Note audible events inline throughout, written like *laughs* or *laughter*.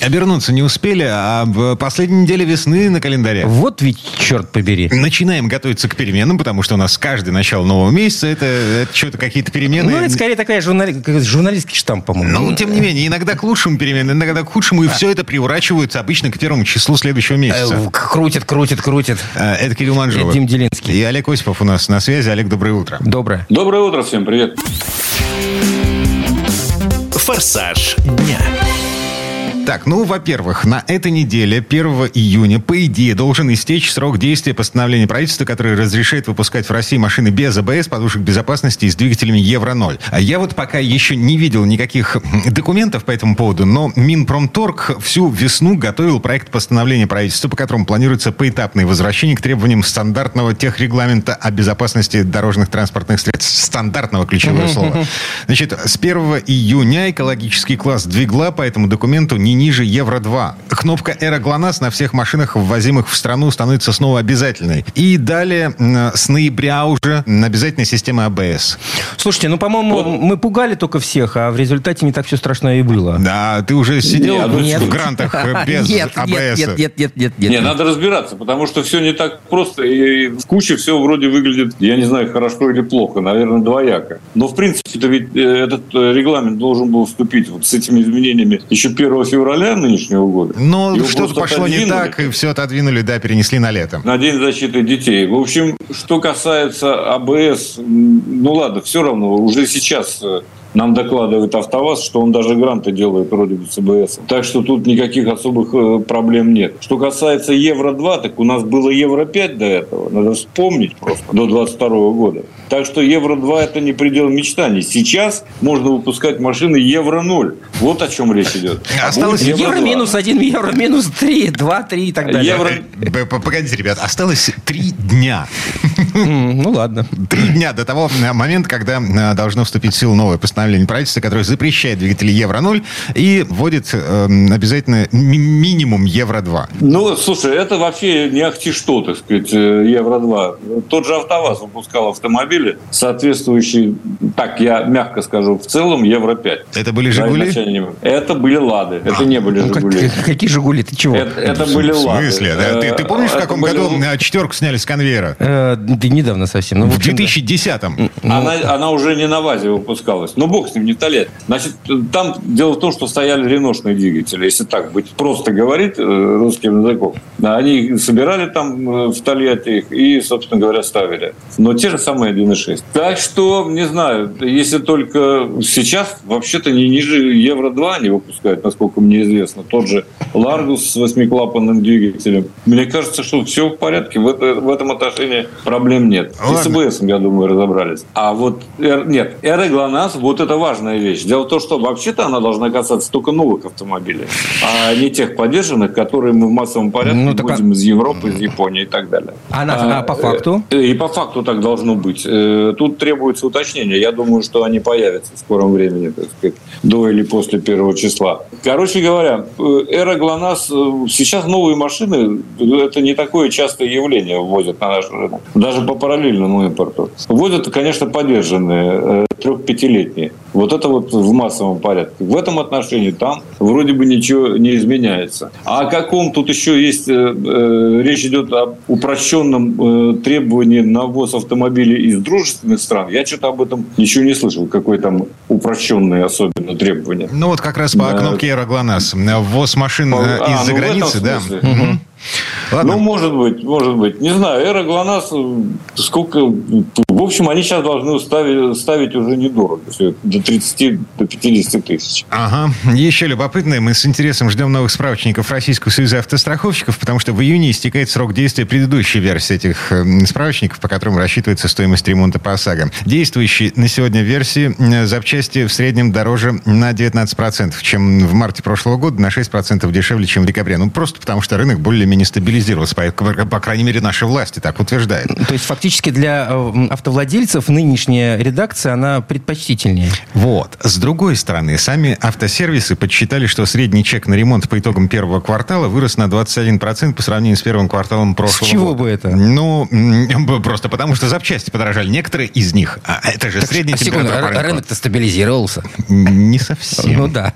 Обернуться не успели, а в последней неделе весны на календаре. Вот ведь черт побери. Начинаем готовиться к переменам, потому что у нас каждый начало нового месяца это, это что-то какие-то перемены. Ну, это скорее такая журнали... журналистский штамп, по-моему. Ну, тем не менее, иногда к лучшему перемены, иногда к худшему, и все это приворачивается обычно к первому числу следующего месяца. Э, Крутит, крутит, крутит. Э, Это Кирилл Манжулов. Дим Делинский. И Олег Осипов у нас на связи. Олег, доброе утро. Доброе. Доброе утро всем, привет. «Форсаж дня». Так, ну, во-первых, на этой неделе, 1 июня, по идее, должен истечь срок действия постановления правительства, которое разрешает выпускать в России машины без АБС, подушек безопасности и с двигателями Евро-0. А я вот пока еще не видел никаких документов по этому поводу, но Минпромторг всю весну готовил проект постановления правительства, по которому планируется поэтапное возвращение к требованиям стандартного техрегламента о безопасности дорожных транспортных средств. Стандартного ключевое слово. *laughs* Значит, с 1 июня экологический класс двигла по этому документу не ниже Евро-2. Кнопка «Эра ГЛОНАСС» на всех машинах, ввозимых в страну, становится снова обязательной. И далее, с ноября уже, обязательная система АБС. Слушайте, ну, по-моему, мы пугали только всех, а в результате не так все страшно и было. Да, ты уже сидел Нет, в- нет. в грантах э, *laughs* без нет, АБС. нет, нет, нет, нет, нет, нет. Не, надо разбираться, потому что все не так просто. И в куче все вроде выглядит, я не знаю, хорошо или плохо, наверное, двояко. Но, в принципе-то ведь э, этот э, регламент должен был вступить вот с этими изменениями еще 1 февраля нынешнего года. Но Его что-то пошло не так, и все отодвинули, да, перенесли на лето. На День защиты детей. В общем, что касается АБС, ну ладно, все равно, уже сейчас э, нам докладывает АвтоВАЗ, что он даже гранты делает вроде бы с АБС. Так что тут никаких особых э, проблем нет. Что касается Евро-2, так у нас было Евро-5 до этого. Надо вспомнить просто, до 22 года. Так что Евро-2 это не предел мечтаний. Сейчас можно выпускать машины Евро-0. Вот о чем речь идет. А Осталось будет Евро Евро-2. минус один, евро минус три, два, три и так далее. Евро- Погодите, ребят, осталось три дня. М, Ну, ладно. Три дня до того момента, когда э, должно вступить в силу новое постановление правительства, которое запрещает двигатели Евро-0 и вводит э, обязательно ми- минимум Евро-2. Ну, слушай, это вообще не ахти что, так сказать, э, Евро-2. Тот же АвтоВАЗ выпускал автомобили, соответствующие, так я мягко скажу, в целом Евро-5. Это были «Жигули»? Это были «Лады», это не были Ну, как- «Жигули». какие «Жигули»? Ты чего? Это, это были В «Лады». смысле? Да, Ты, ты помнишь, в Это каком были- году четверку сняли с конвейера? Э, Да недавно совсем. Ну, В общем, да. 2010-м. Она, она уже не на ВАЗе выпускалась. Но бог с ним, не в лет. Значит, там дело в том, что стояли реношные двигатели, если так быть просто говорить э, русским языком. Они собирали там э, в Тольятти их и, собственно говоря, ставили. Но те же самые 1.6. Так что, не знаю, если только сейчас, вообще-то не ниже Евро-2 они выпускают, насколько мне известно. Тот же Ларгус с восьмиклапанным двигателем. Мне кажется, что все в порядке. В, это- в этом отношении проблем нет. И с. АБС, я думаю, разобрались. А вот, нет, Эра ГЛОНАСС, вот это важная вещь. Дело в том, что вообще-то она должна касаться только новых автомобилей, а не тех поддержанных, которые мы в массовом порядке Ну, так а- вводим из Европы, из Японии и так далее. А на- а по факту? э, И по факту так должно быть. Э, Тут требуется уточнение. Я думаю, что они появятся в скором времени, так сказать, до или после первого числа. Короче говоря, э, эра ГЛОНАСС, э, сейчас новые машины, это не такое частое явление вводят на наш рынок. Даже по параллельному импорту. Вводят, конечно, поддержанные, трех-пятилетние. Вот это вот в массовом порядке. В этом отношении там вроде бы ничего не изменяется. А о каком тут еще есть, э, э, речь идет об упрощенном э, требовании на ввоз автомобилей из дружественных стран, я что-то об этом ничего не слышал. Какое там упрощенное особенно требование. Ну вот как раз по Да. кнопке «Аэроглонасс». Ввоз машин э, А, из-за ну, границы, да. Мгм. Ладно. Ну, может быть, может быть. Не знаю, Эра ГЛОНАСС, э, сколько... В общем, они сейчас должны ставить, ставить уже недорого. До 30, до 50 тысяч. Ага. Еще любопытное, мы с интересом ждем новых справочников Российского союза автостраховщиков, потому что в июне истекает срок действия предыдущей версии этих э, справочников, по которым рассчитывается стоимость ремонта по ОСАГО. Действующие на сегодня версии э, запчасти в среднем дороже на 19%, чем в марте прошлого года, на 6% дешевле, чем в декабре. Ну, просто потому что рынок более-менее стабилизировался. По, по крайней мере, наши власти так утверждают. То есть фактически для э, автовладельцев нынешняя редакция, она предпочтительнее. Вот. С другой стороны, сами автосервисы подсчитали, что средний чек на ремонт по итогам первого квартала вырос на 21% по сравнению с первым кварталом прошлого С чего года. бы это? Ну, *laughs* просто потому что запчасти подорожали. Некоторые из них. А это же средняя а секунду, температура рынок-то стабилизировался. Не совсем. Ну да.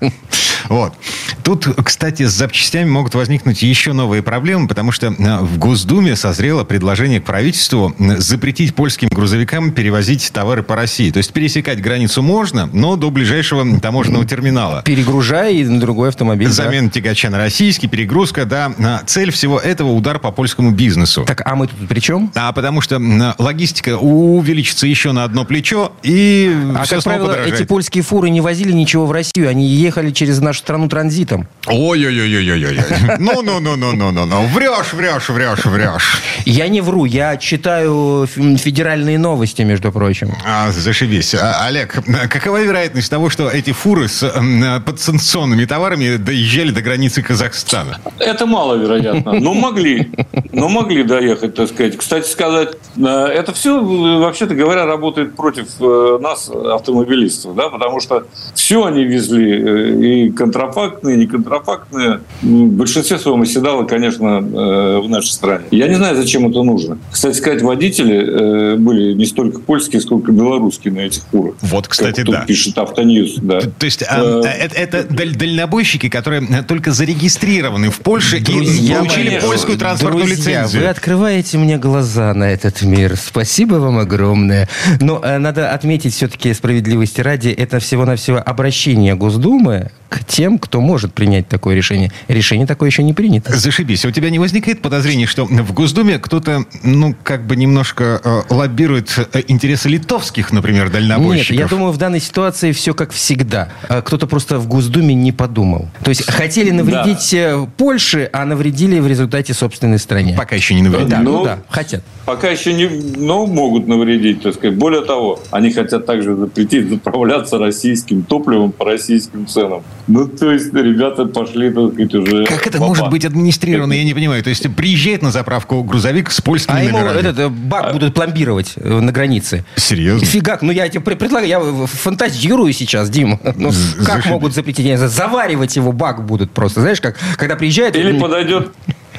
Вот. Тут, кстати, с запчастями могут возникнуть еще новые проблемы, потому что э, в Госдуме созрело предложение к правительству запретить польским грузовикам перевозить товары по России. То есть пересекать границу можно, но до ближайшего таможенного терминала. Перегружай и на другой автомобиль. да. Замена тягача на российский, перегрузка, да. Цель всего этого удар по польскому бизнесу. Так, а мы тут при чем? А потому что логистика увеличится еще на одно плечо, и А, все как правило, подорожает. эти польские фуры не возили ничего в Россию, они ехали через нашу страну транзитом. Ой-ой-ой-ой-ой-ой. Ну-ну-ну-ну-ну-ну-ну. Врешь, врешь, врешь, врешь. Я не вру, я читаю федеральные новости, между прочим. А, зашибись. А, Олег, какова вероятность того, что эти фуры с м, подсанкционными товарами доезжали до границы Казахстана? Это маловероятно. Но могли. Но могли доехать, так сказать. Кстати сказать, э, это все, вообще-то говоря, работает против э, нас, автомобилистов. Да? Потому что все они везли, э, и контрафактные, и не контрафактные. М, В большинстве своем оседало, конечно, в нашей стране. Я не знаю, зачем это нужно. Кстати сказать, водители были не столько польские, сколько белорусские на этих фурах. Вот, кстати, Как да. пишет Автоньюз. Да. То есть а, Э, это, это даль- дальнобойщики, которые э, только зарегистрированы в Польше и Друзья получили мои, польскую транспортную Друзья, лицензию. вы открываете мне глаза на этот мир. Спасибо вам огромное. Но э, надо отметить все-таки справедливости ради, это всего-навсего обращение Госдумы к тем, кто может принять такое решение. Решение такое еще не принято. Зашибись. У тебя не возникает подозрений, что в Госдуме кто-то, ну, как бы немножко э, лоббирует э, интересы литовских, например, Нет, дальнобойщиков? я думаю, в данной ситуации все как всегда. А Кто-то просто в Госдуме не подумал. То есть хотели навредить э, Польше, а навредили в результате собственной стране. Пока еще не навредили. Да, ну, Ну, да, хотят. Пока еще не, но могут навредить, так сказать. Более того, они хотят также запретить заправляться российским топливом по российским ценам. Ну, то есть, ребята пошли, так сказать, уже... Как это может быть администрировано, я не понимаю. То есть приезжает на заправку грузовик с польскими А ему номерами. этот э, бак будут пломбировать э, на границе. Серьезно? Фигак, ну я тебе пре- предлагаю, я фантазирую сейчас, Дим. *laughs* Ну, как могут запретить? Заваривать его бак будут просто. Знаешь, как когда приезжает... Или подойдет,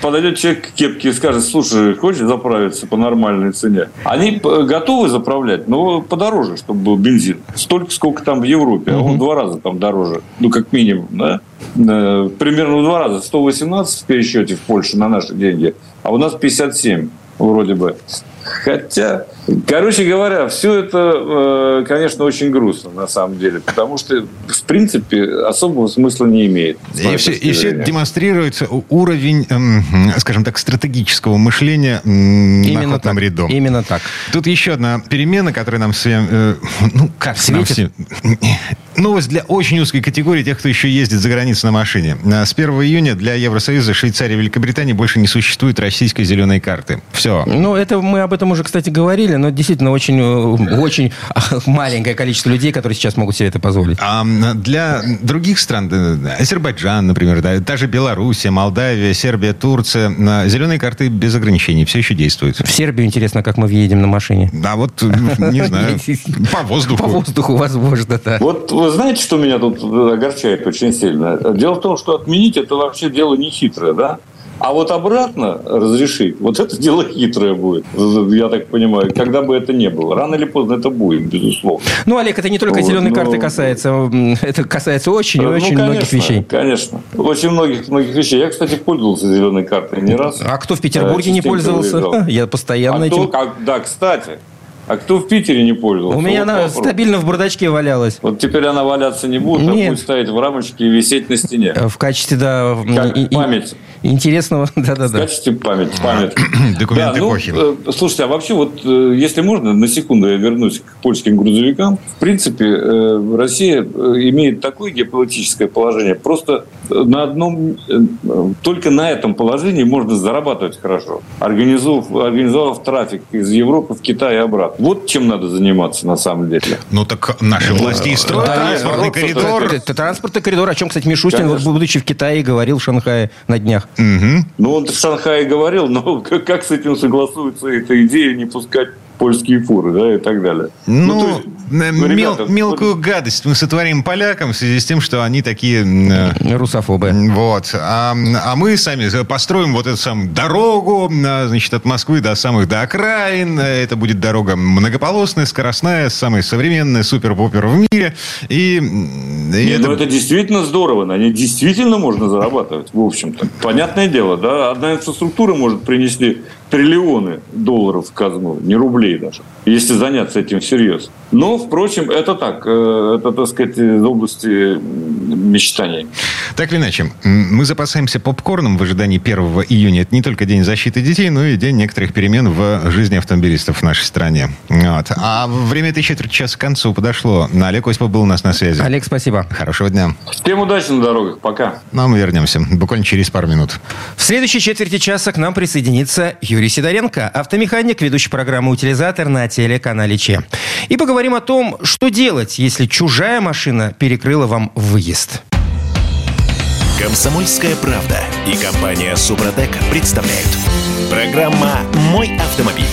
подойдет человек к кепке и скажет, слушай, хочешь заправиться по нормальной цене? Они п- готовы заправлять, но подороже, чтобы был бензин. Столько, сколько там в Европе, а он в два раза там дороже. Ну, как минимум, да? Э, Примерно в два раза. 118 в пересчете в Польше на наши деньги, а у нас 57 вроде бы. Хотя, короче говоря, все это, э, конечно, очень грустно на самом деле, потому что, в принципе, особого смысла не имеет. И все, и все зрения. это демонстрирует у- уровень, эм, скажем так, стратегического мышления на Именно охотном так. ряду. Именно так. Тут еще одна перемена, которая нам всем... э, ну, как нам Светит? всем- Новость для очень узкой категории тех, кто еще ездит за границу на машине. А С 1 июня для Евросоюза, Швейцарии и Великобритании больше не существует российской зеленой карты. Все. Ну, это мы об этом уже, кстати, говорили, но действительно очень, э, очень *laughs* маленькое количество людей, которые сейчас могут себе это позволить. А для других стран, да, да, Азербайджан, например, да, та же Белоруссия, Молдавия, Сербия, Турция, на зеленые карты без ограничений все еще действуют. В Сербию интересно, как мы въедем на машине. А вот, не знаю, *laughs* по воздуху. По воздуху, возможно, да. Вот вы знаете, что меня тут огорчает очень сильно? Дело в том, что отменить это вообще дело не хитрое, да? А вот обратно разрешить, вот это дело хитрое будет, я так понимаю, когда бы это ни было. Рано или поздно это будет, безусловно. Ну, Олег, это не только Вот, зеленой ну, карты касается, это касается очень и Ну, очень многих конечно, вещей. Конечно. Очень многих, многих вещей. Я, кстати, пользовался зеленой картой не раз. А кто в Петербурге не пользовался? выезжал. Я постоянно А кто, этим... как- да, кстати, а кто в Питере не пользовался? У меня Вот она вопрос. стабильно в бардачке валялась. Вот теперь она валяться не будет, а Нет. будет стоять в рамочке и висеть на стене. Э, В качестве, да, Как и- память. интересного, *laughs* В да-да-да. качестве памяти. память. *clears throat* Документ Да, ну, эпохи. э, слушайте, а вообще вот, э, если можно, на секунду я вернусь к польским грузовикам. В принципе, Россия имеет такое геополитическое положение. Просто на одном, только на этом положении можно зарабатывать хорошо, организовав, организовав трафик из Европы в Китай и обратно. Вот чем надо заниматься на самом деле. Ну так наши власти и строят Да, транспортный бороться коридор. Это, это транспортный коридор, о чем, кстати, Мишустин, Конечно. будучи в Китае, говорил в Шанхае на днях. Мгм. Ну, он в Шанхае говорил, но как, *laughs* как с этим согласуется эта идея не пускать польские фуры, да, и так далее. Ну, то есть, э, ну, мел- ребята, мелкую гадость мы сотворим полякам в связи с тем, что они такие... э, Русофобы. Вот. А, а мы сами построим вот эту самую дорогу, а, значит, от Москвы до самых до окраин. Это будет дорога многополосная, скоростная, самая современная, супер-пупер в мире. И, и Не, это- ну это действительно здорово, на ней действительно можно зарабатывать, в общем-то. Понятное дело, да, одна инфраструктура может принести триллионы долларов в казну, не рублей даже, если заняться этим всерьез. Но, впрочем, это так, э, это, так сказать, из области мечтаний. Так или иначе, мы запасаемся попкорном в ожидании 1 июня. Это не только День защиты детей, но и день некоторых перемен в жизни автомобилистов в нашей стране. Вот. А время этой четверти часа к концу подошло. Олег Осипов был у нас на связи. Олег, спасибо. Хорошего дня. Всем удачи на дорогах, пока. Ну, а мы вернемся буквально через пару минут. В следующей четверти часа к нам присоединится Юрий Сидоренко, автомеханик, ведущий программы «Утилизатор» на телеканале Че. И поговорим о том, что делать, если чужая машина перекрыла вам выезд. Комсомольская правда и компания Супротек представляют. Программа «Мой автомобиль».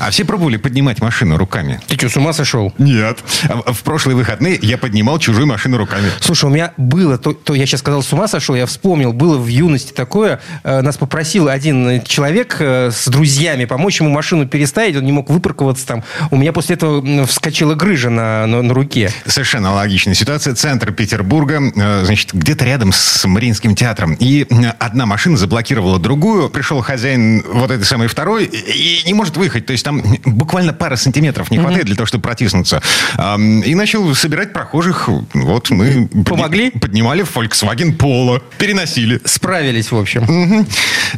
А все пробовали поднимать машину руками? Ты что, с ума сошел? Нет. В прошлые выходные я поднимал чужую машину руками. Слушай, у меня было, то, то я сейчас сказал, с ума сошел, я вспомнил, было в юности такое, э, нас попросил один э, человек э, с друзьями помочь ему машину переставить, он не мог выпарковаться там. У меня после этого вскочила грыжа на, на, на руке. Совершенно логичная ситуация. Центр Петербурга, э, значит, где-то рядом с Мариинским театром. И одна машина заблокировала другую. Пришел хозяин вот этой самой второй и не может выехать. То есть там буквально пара сантиметров не хватает для того, чтобы протиснуться. И начал собирать прохожих. Вот мы... Помогли? Поднимали в Volkswagen Polo. Переносили. Справились, в общем. Мгм.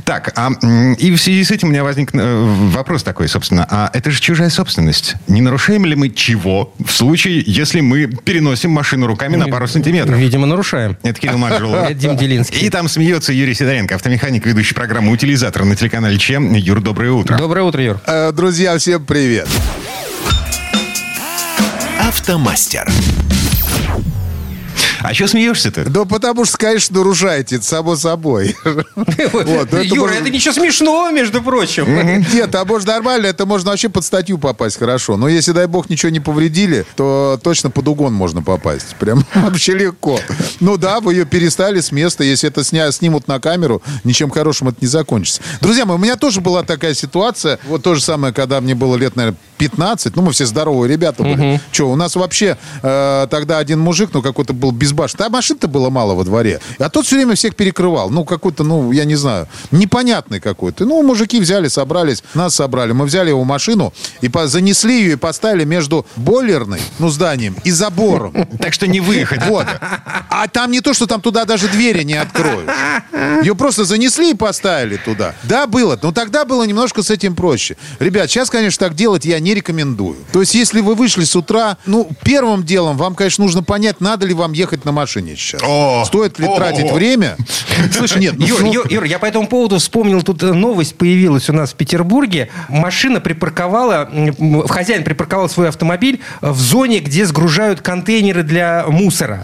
Так, а, и в связи с этим у меня возник э, вопрос такой, собственно. А это же чужая собственность. Не нарушаем ли мы чего в случае, если мы переносим машину руками на пару сантиметров? Видимо, нарушаем. Это Кирилл Манжулов. Это Дим Делинский. И там смеется Юрий Сидоренко, автомеханик, ведущий программу «Утилизатор» на телеканале ЧЕМ. Юр, доброе утро. Доброе утро, Юр. Э, Друзья, всем привет. Автомастер. А что смеешься-то? Да потому что, конечно, нарушаете, это само собой. Ну Юра, это ничего смешного, между прочим. Нет, а может нормально, это можно вообще под статью попасть хорошо. Но если, дай бог, ничего не повредили, то точно под угон можно попасть. Прям *laughs* вообще легко. Ну да, вы ее перестали с места. Если это сня, снимут на камеру, ничем хорошим это не закончится. Друзья мои, у меня тоже была такая ситуация. Вот то же самое, когда мне было лет, наверное, 15. Ну, мы все здоровые ребята были. Че, у нас вообще э, тогда один мужик, ну, какой-то был безбашенный. А машин-то было мало во дворе. А тот все время всех перекрывал. Ну, какой-то, ну, я не знаю, непонятный какой-то. Ну, мужики взяли, собрались, нас собрали. Мы взяли его машину и по- занесли ее и поставили между бойлерной, ну, зданием и забором. Так что не выехать. Вот. А там не то, что там туда даже двери не откроешь. Ее просто занесли и поставили туда. Да, было. Но тогда было немножко с этим проще. Ребят, сейчас, конечно, так делать я не рекомендую. То есть, если вы вышли с утра, ну, первым делом вам, конечно, нужно понять, надо ли вам ехать на машине сейчас. О! Стоит ли О! тратить время? Слушай, нет, ну, Юр, ну, Юр, Юр, я по этому поводу вспомнил, тут э, новость появилась у нас в Петербурге. Машина припарковала, хозяин припарковал свой автомобиль в зоне, где сгружают контейнеры для мусора.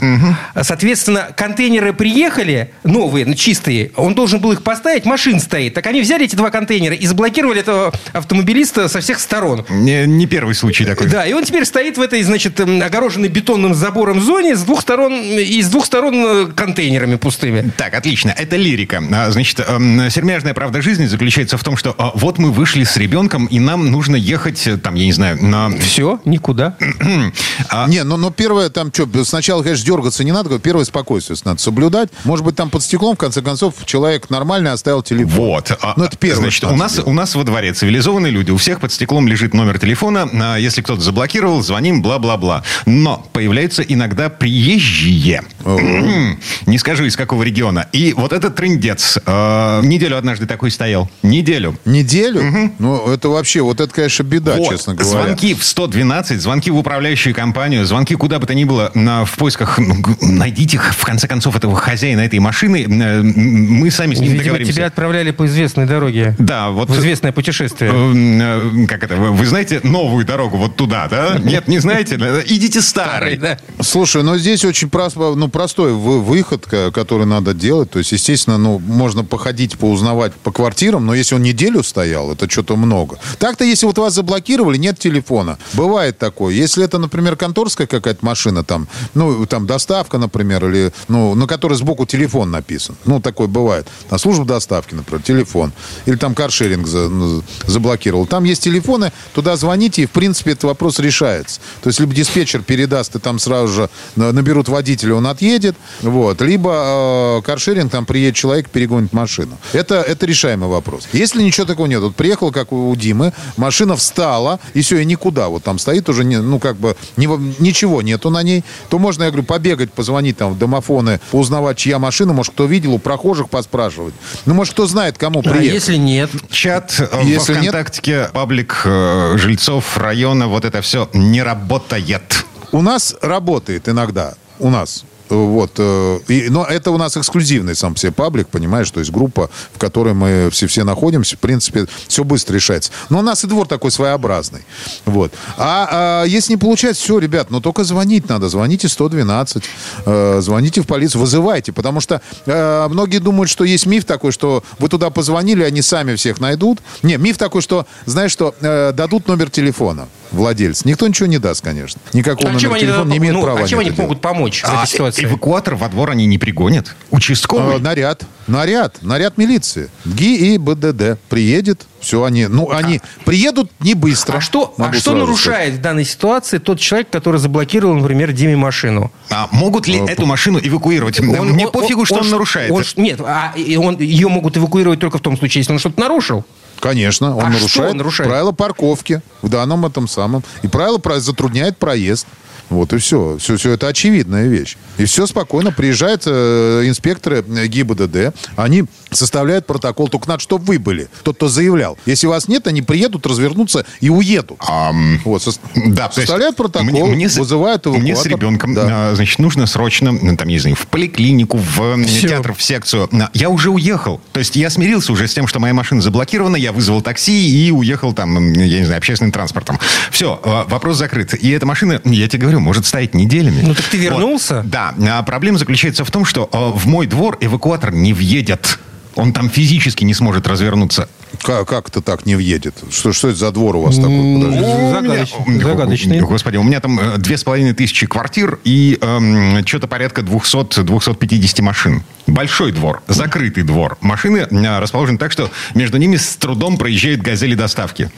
Соответственно, контейнеры приехали, новые, ну, чистые, он должен был их поставить, машин стоит. Так они взяли эти два контейнера и заблокировали этого автомобилиста со всех сторон. Не, не первый случай такой. Да, и он теперь стоит в этой, значит, огороженной бетонным забором зоне с двух сторон, и с двух сторон э, контейнерами пустыми. Так, отлично. Это лирика. А, Значит, эм, сермяжная правда жизни заключается в том, что а, вот мы вышли с ребенком, и нам нужно ехать, э, там, я не знаю, на... Все, никуда. *clears throat* Не, ну, но первое там что, сначала, конечно, дергаться не надо, первое спокойствие надо соблюдать. Может быть, там под стеклом, в конце концов, человек нормально оставил телефон. Вот. А, Ну, это первое, Значит, что у нас, у нас во дворе цивилизованные люди. У всех под стеклом лежит номер телефона. А, Если кто-то заблокировал, звоним, бла-бла-бла. Но появляются иногда приезжие. Е. Не скажу, из какого региона. И вот этот трендец э, неделю однажды такой стоял. Неделю. Неделю? Ну, это вообще, вот это, конечно, беда, Вот. честно говоря. Звонки в 112, звонки в управляющую компанию, звонки куда бы то ни было на, в поисках. ну, найдите, в конце концов, этого хозяина этой машины. Э, Мы сами с ним Видимо, договоримся. тебя отправляли по известной дороге. Да, вот... В известное путешествие. Э, э, Как это? Вы знаете новую дорогу вот туда, да? Нет, не знаете? Идите старой. Да. Слушай, ну здесь очень прос- ну, простой вы- выход, который надо делать. То есть, естественно, ну, можно походить, поузнавать по квартирам, но если он неделю стоял, это что-то много. Так-то, если вот вас заблокировали, нет телефона. Бывает такое. Если это, например, конторская какая-то машина, там, ну, там, доставка, например, или, ну, на которой сбоку телефон написан. Ну, такое бывает. На службу доставки, например, телефон. Или там каршеринг за- ну, заблокировал. Там есть телефоны, туда звоните, и, в принципе, этот вопрос решается. То есть, либо диспетчер передаст, и там сразу же на- наберут водителя, он отъедет, вот. Либо э, каршеринг, там приедет человек, перегонит машину. Это, это решаемый вопрос. Если ничего такого нет, вот приехал, как у, Димы, машина встала, и все, и никуда. Вот там стоит уже, не- ну, как бы, ни- ничего нету на ней, то можно, я говорю, побегать, позвонить там в домофоны, узнавать, чья машина, может, кто видел, у прохожих поспрашивать. Ну, может, кто знает, кому А приехать. если нет? Чат э, Если во нет- ВКонтакте, паблик э, жильцов района, вот это все не работает. У нас работает иногда. У нас. Вот. э, И, но это у нас эксклюзивный сам себе паблик, понимаешь, то есть группа, в которой мы все, все находимся. В принципе, все быстро решается. Но у нас и двор такой своеобразный. Вот. А, а если не получается, все, ребят, ну только звонить надо. Звоните 112, э, звоните в полицию, вызывайте. Потому что э, многие думают, что есть миф такой, что вы туда позвонили, они сами всех найдут. Не, миф такой, что, знаешь, что э, дадут номер телефона владельца. Никто ничего не даст, конечно. Никакого А номера телефона не имеет ну, права. а чем они это могут помочь в А, этой ситуации? эвакуатор во двор они не пригонят. делать. Участковый. Э, наряд. Наряд. Наряд милиции. ГИ и БДД. Приедет. Все, они... Ну, они приедут не быстро. А что, а что нарушает в данной ситуации тот человек, который заблокировал, например, Диме машину? А могут ли эту машину эвакуировать? Мне пофигу, что он, ш- нарушает. он нет, а и он, ее могут эвакуировать только в том случае, если он что-то нарушил. Конечно, он А нарушает, он нарушает? правила парковки в данном этом самом. И правило затрудняет проезд. Вот и все. все. Все это очевидная вещь. И все спокойно. Приезжают э, инспекторы ГИБДД. Они составляют протокол. Только надо, чтобы вы были. Тот, кто заявлял. Если вас нет, они приедут, развернутся и уедут. Ам, Вот, сос- Да, составляют протокол, мне- вызывают эвакуатор. Мне с ребенком, Да. а, значит, нужно срочно, ну, там, не знаю, в поликлинику, в м, Всё. театр, в секцию. Я уже уехал. То есть я смирился уже с тем, что моя машина заблокирована, я вызвал такси и уехал там, я не знаю, общественным транспортом. Все, вопрос закрыт. И эта машина, я тебе говорю, может стоять неделями. Ну, так ты вернулся? Вот. Да. А проблема заключается в том, что а, в мой двор эвакуатор не въедет. Он там физически не сможет развернуться. Как, как это так не въедет? Что, что это за двор у вас такой? Меня- загадочный. Господи, у меня там э, две с половиной тысячи квартир и эм, что-то порядка 200-250 машин. Большой двор, закрытый двор. Машины э, расположены так, что между ними с трудом проезжают газели доставки.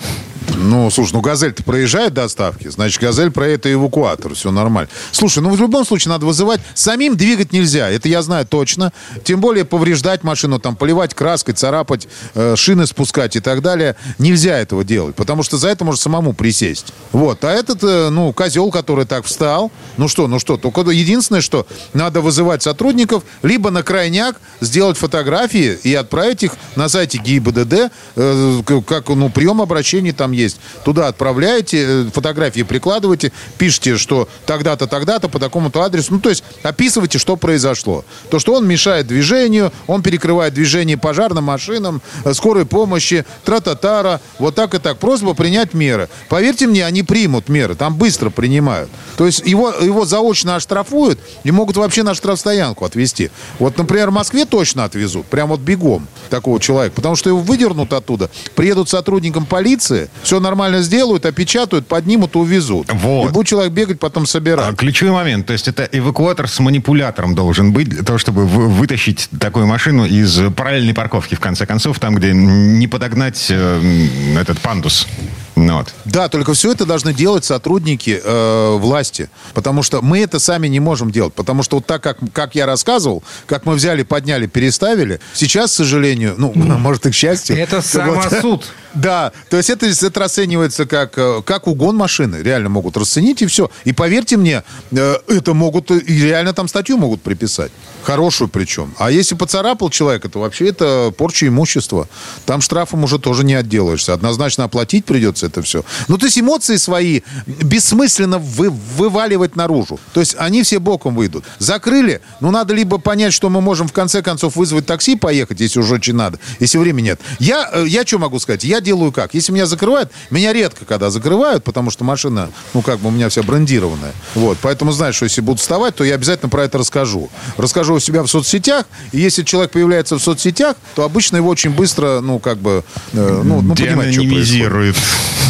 Ну, слушай, ну «Газель»-то проезжает доставки, значит, «Газель» проедет и эвакуатор, все нормально. Слушай, ну в любом случае надо вызывать. Самим двигать нельзя, это я знаю точно. Тем более повреждать машину, там, поливать краской, царапать, э, шины спускать и так далее. Нельзя этого делать, потому что за это может самому присесть. Вот, а этот, э, ну, козел, который так встал, ну что, ну что, только единственное, что надо вызывать сотрудников, либо на крайняк сделать фотографии и отправить их на сайте ГИБДД, э, как, ну, прием обращений там есть. Туда отправляете, э, фотографии прикладываете, пишите, что тогда-то, тогда-то, по такому-то адресу. Ну, то есть описывайте, что произошло. То, что он мешает движению, он перекрывает движение пожарным машинам, э, скорой помощи, тра-та-тара, вот так и так. Просьба принять меры. Поверьте мне, они примут меры, там быстро принимают. То есть его, его заочно оштрафуют и могут вообще на штрафстоянку отвезти. Вот, например, в Москве точно отвезут, прям вот бегом такого человека, потому что его выдернут оттуда, приедут сотрудникам полиции, все нормально сделают, опечатают, поднимут и увезут. Вот. И будет человек бегать, потом А, собирать. Ключевой момент, то есть это эвакуатор с манипулятором должен быть для того, чтобы вы- вытащить такую машину из параллельной парковки, в конце концов, там, где не подогнать э, этот пандус. Ну вот. Да, только все это должны делать сотрудники э, власти. Потому что мы это сами не можем делать. Потому что вот так, как, как я рассказывал, как мы взяли, подняли, переставили, сейчас, к сожалению, ну, *laughs* может, и к счастью. Это вот, самосуд. *laughs* Да, то есть это, это расценивается как, э, как угон машины. Реально могут расценить и все. И поверьте мне, э, это могут, и реально там статью могут приписать. Хорошую причем. А если поцарапал человека, то вообще это порча имущества. Там штрафом уже тоже не отделаешься. Однозначно оплатить придется это все. Ну, то есть эмоции свои бессмысленно вы, вываливать наружу. То есть они все боком выйдут. Закрыли, ну, надо либо понять, что мы можем в конце концов вызвать такси и поехать, если уже очень надо, если времени нет. Я, э, я что могу сказать? Я делаю как? Если меня закрывают, меня редко когда закрывают, потому что машина, ну, как бы у меня вся брендированная. Вот, поэтому знаешь, что если будут вставать, то я обязательно про это расскажу. Расскажу у себя в соцсетях, и если человек появляется в соцсетях, то обычно его очень быстро, ну, как бы, э, ну, ну понимаете, что происходит.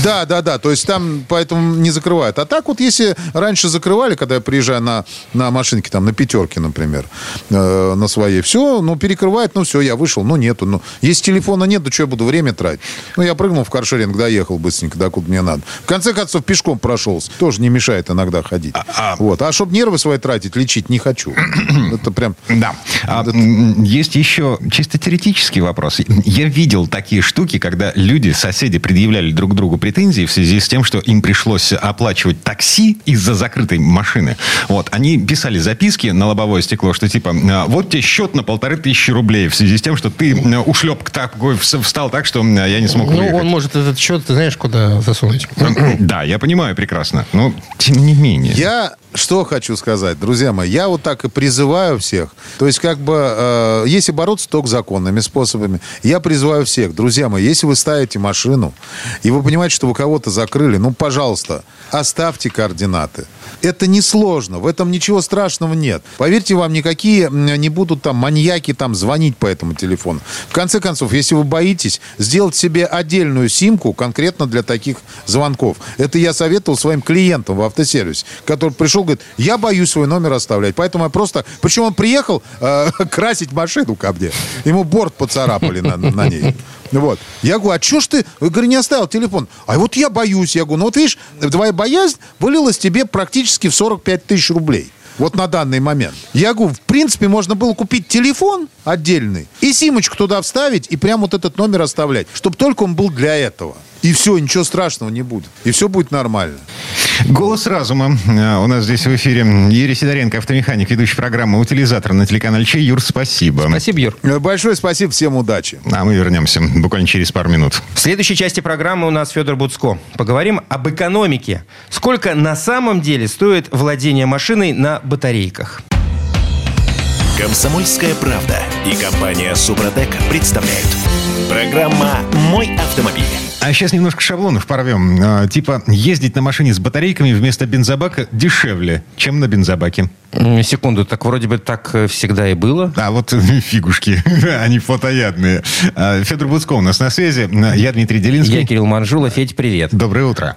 Да, да, да. То есть там поэтому не закрывают. А так вот, если раньше закрывали, когда я приезжаю на, на машинке, там, на пятерке, например, э, на своей, все, ну, перекрывает, ну, все, я вышел, ну, нету. Ну, если телефона нет, то что я буду время тратить? Ну, я прыгнул в каршеринг, доехал быстренько, до куда мне надо. В конце концов, пешком прошелся. Тоже не мешает иногда ходить. а- Вот. А чтобы нервы свои тратить, лечить не хочу. *coughs* Это прям... Да. А, м, есть еще чисто теоретический вопрос. Я видел такие штуки, когда люди, соседи, предъявляли друг другу претензии в связи с тем, что им пришлось оплачивать такси из-за закрытой машины. Вот. Они писали записки на лобовое стекло, что типа, «А, вот тебе счет на полторы тысячи рублей в связи с тем, что ты м, ушлепок такой вс- встал так, что я не смог Ну, выехать. он может этот счет, ты знаешь, куда засунуть. Да, я понимаю прекрасно. Но тем не менее. Я что хочу сказать, друзья мои, я вот так и призываю всех. То есть, как бы, э, если бороться, только законными способами. Я призываю всех, друзья мои, если вы ставите машину, и вы понимаете, что вы кого-то закрыли, ну, пожалуйста, оставьте координаты. Это несложно, в этом ничего страшного нет. Поверьте, вам никакие не будут там маньяки там звонить по этому телефону. В конце концов, если вы боитесь, сделать себе отдельную симку конкретно для таких звонков. Это я советовал своим клиентам в автосервисе, который пришел, говорит, я боюсь свой номер оставлять, поэтому я просто... Причем он приехал э, *laughs* красить машину ко мне. Ему борт поцарапали на, на ней. Вот. Я говорю, а что ж ты, говорю, не оставил телефон? А вот я боюсь. Я говорю, ну вот видишь, твоя боязнь вылилась тебе практически в 45 тысяч рублей. Вот на данный момент. Я говорю, в принципе, можно было купить телефон отдельный и симочку туда вставить и прям вот этот номер оставлять, чтобы только он был для этого. И все, ничего страшного не будет. И все будет нормально. Голос разума. Э, У нас здесь в эфире Юрий Сидоренко, автомеханик, ведущий программы «Утилизатор» на телеканале Чей. Юр, спасибо. Спасибо, Юр. Э, Большое спасибо, всем удачи. А мы вернемся буквально через пару минут. В следующей части программы у нас Федор Буцко. Поговорим об экономике. Сколько на самом деле стоит владение машиной на батарейках? Комсомольская правда и компания Супротек представляют. Программа «Мой автомобиль». А сейчас немножко шаблонов порвем. А, Типа, ездить на машине с батарейками вместо бензобака дешевле, чем на бензобаке. М, Секунду, так вроде бы так э, всегда и было. А вот *laughs* фигушки, *laughs* они фотоядные. А, Федор Буцко у нас на связи. Я Дмитрий Делинский. Я Кирилл Манжула. Федь, привет. Доброе утро.